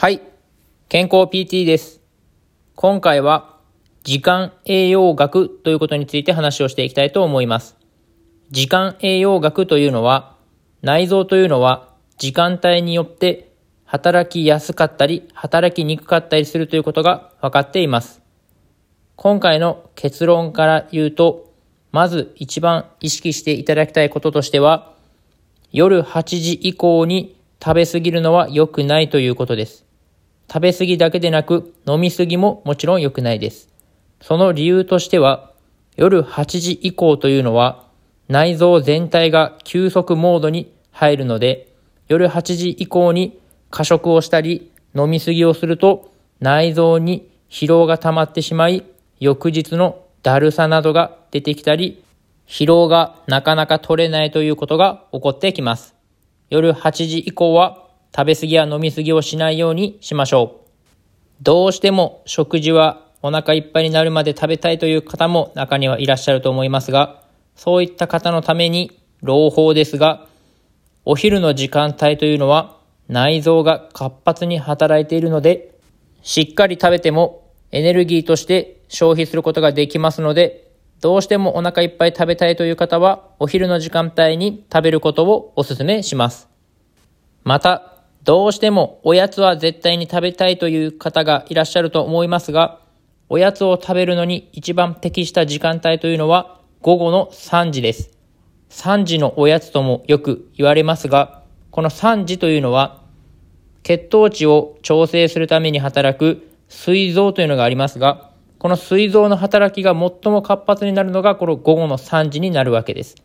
はい。健康 PT です。今回は時間栄養学ということについて話をしていきたいと思います。時間栄養学というのは内臓というのは時間帯によって働きやすかったり働きにくかったりするということが分かっています。今回の結論から言うと、まず一番意識していただきたいこととしては、夜8時以降に食べ過ぎるのは良くないということです。食べ過ぎだけでなく飲み過ぎももちろん良くないです。その理由としては、夜8時以降というのは内臓全体が休息モードに入るので、夜8時以降に過食をしたり飲み過ぎをすると内臓に疲労が溜まってしまい、翌日のだるさなどが出てきたり、疲労がなかなか取れないということが起こってきます。夜8時以降は食べ過ぎや飲み過ぎをしないようにしましょう。どうしても食事はお腹いっぱいになるまで食べたいという方も中にはいらっしゃると思いますが、そういった方のために朗報ですが、お昼の時間帯というのは内臓が活発に働いているので、しっかり食べてもエネルギーとして消費することができますので、どうしてもお腹いっぱい食べたいという方は、お昼の時間帯に食べることをお勧めします。また、どうしてもおやつは絶対に食べたいという方がいらっしゃると思いますが、おやつを食べるのに一番適した時間帯というのは午後の3時です。3時のおやつともよく言われますが、この3時というのは血糖値を調整するために働く膵臓というのがありますが、この膵臓の働きが最も活発になるのがこの午後の3時になるわけです。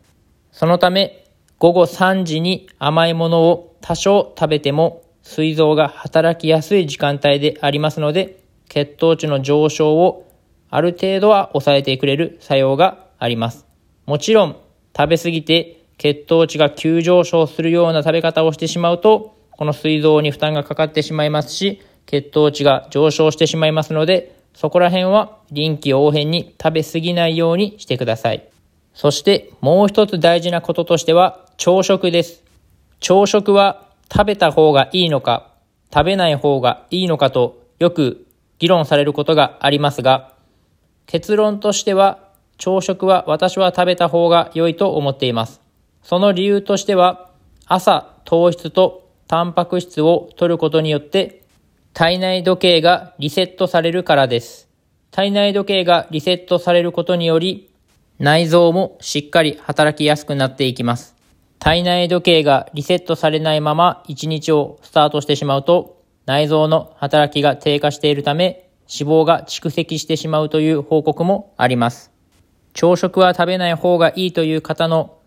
そのため、午後3時に甘いものを多少食べても膵臓が働きやすい時間帯でありますので、血糖値の上昇をある程度は抑えてくれる作用があります。もちろん、食べ過ぎて血糖値が急上昇するような食べ方をしてしまうと、この膵臓に負担がかかってしまいますし、血糖値が上昇してしまいますので、そこら辺は臨機応変に食べ過ぎないようにしてください。そしてもう一つ大事なこととしては朝食です。朝食は食べた方がいいのか、食べない方がいいのかとよく議論されることがありますが、結論としては朝食は私は食べた方が良いと思っています。その理由としては朝糖質とタンパク質を摂ることによって体内時計がリセットされるからです。体内時計がリセットされることにより内臓もしっかり働きやすくなっていきます。体内時計がリセットされないまま一日をスタートしてしまうと内臓の働きが低下しているため脂肪が蓄積してしまうという報告もあります。朝食は食べない方がいいという方の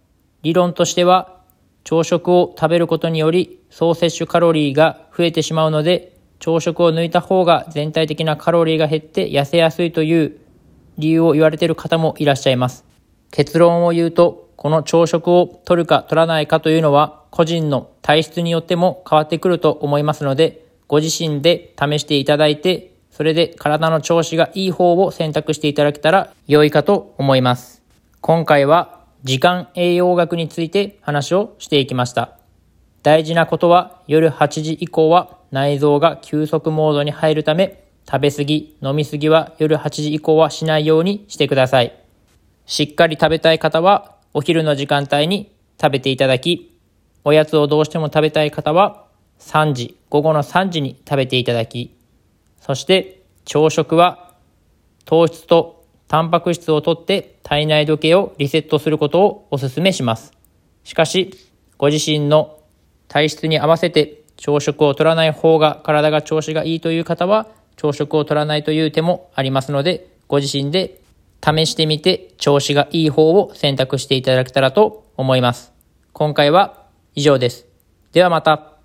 理論としては朝食を食べることにより総摂取カロリーが増えてしまうので朝食を抜いた方が全体的なカロリーが減って痩せやすいという理由を言われている方もいらっしゃいます。結論を言うと、この朝食を取るか取らないかというのは個人の体質によっても変わってくると思いますので、ご自身で試していただいて、それで体の調子がいい方を選択していただけたら良いかと思います。今回は時間栄養学について話をしていきました。大事なことは夜8時以降は内臓が休息モードに入るため食べ過ぎ、飲み過ぎは夜8時以降はしないようにしてください。しっかり食べたい方はお昼の時間帯に食べていただき、おやつをどうしても食べたい方は3時、午後の3時に食べていただき、そして朝食は糖質とタンパク質をとって体内時計をリセットすることをお勧めします。しかし、ご自身の体質に合わせて朝食を取らない方が体が調子がいいという方は朝食を取らないという手もありますので、ご自身で試してみて調子がいい方を選択していただけたらと思います。今回は以上です。ではまた。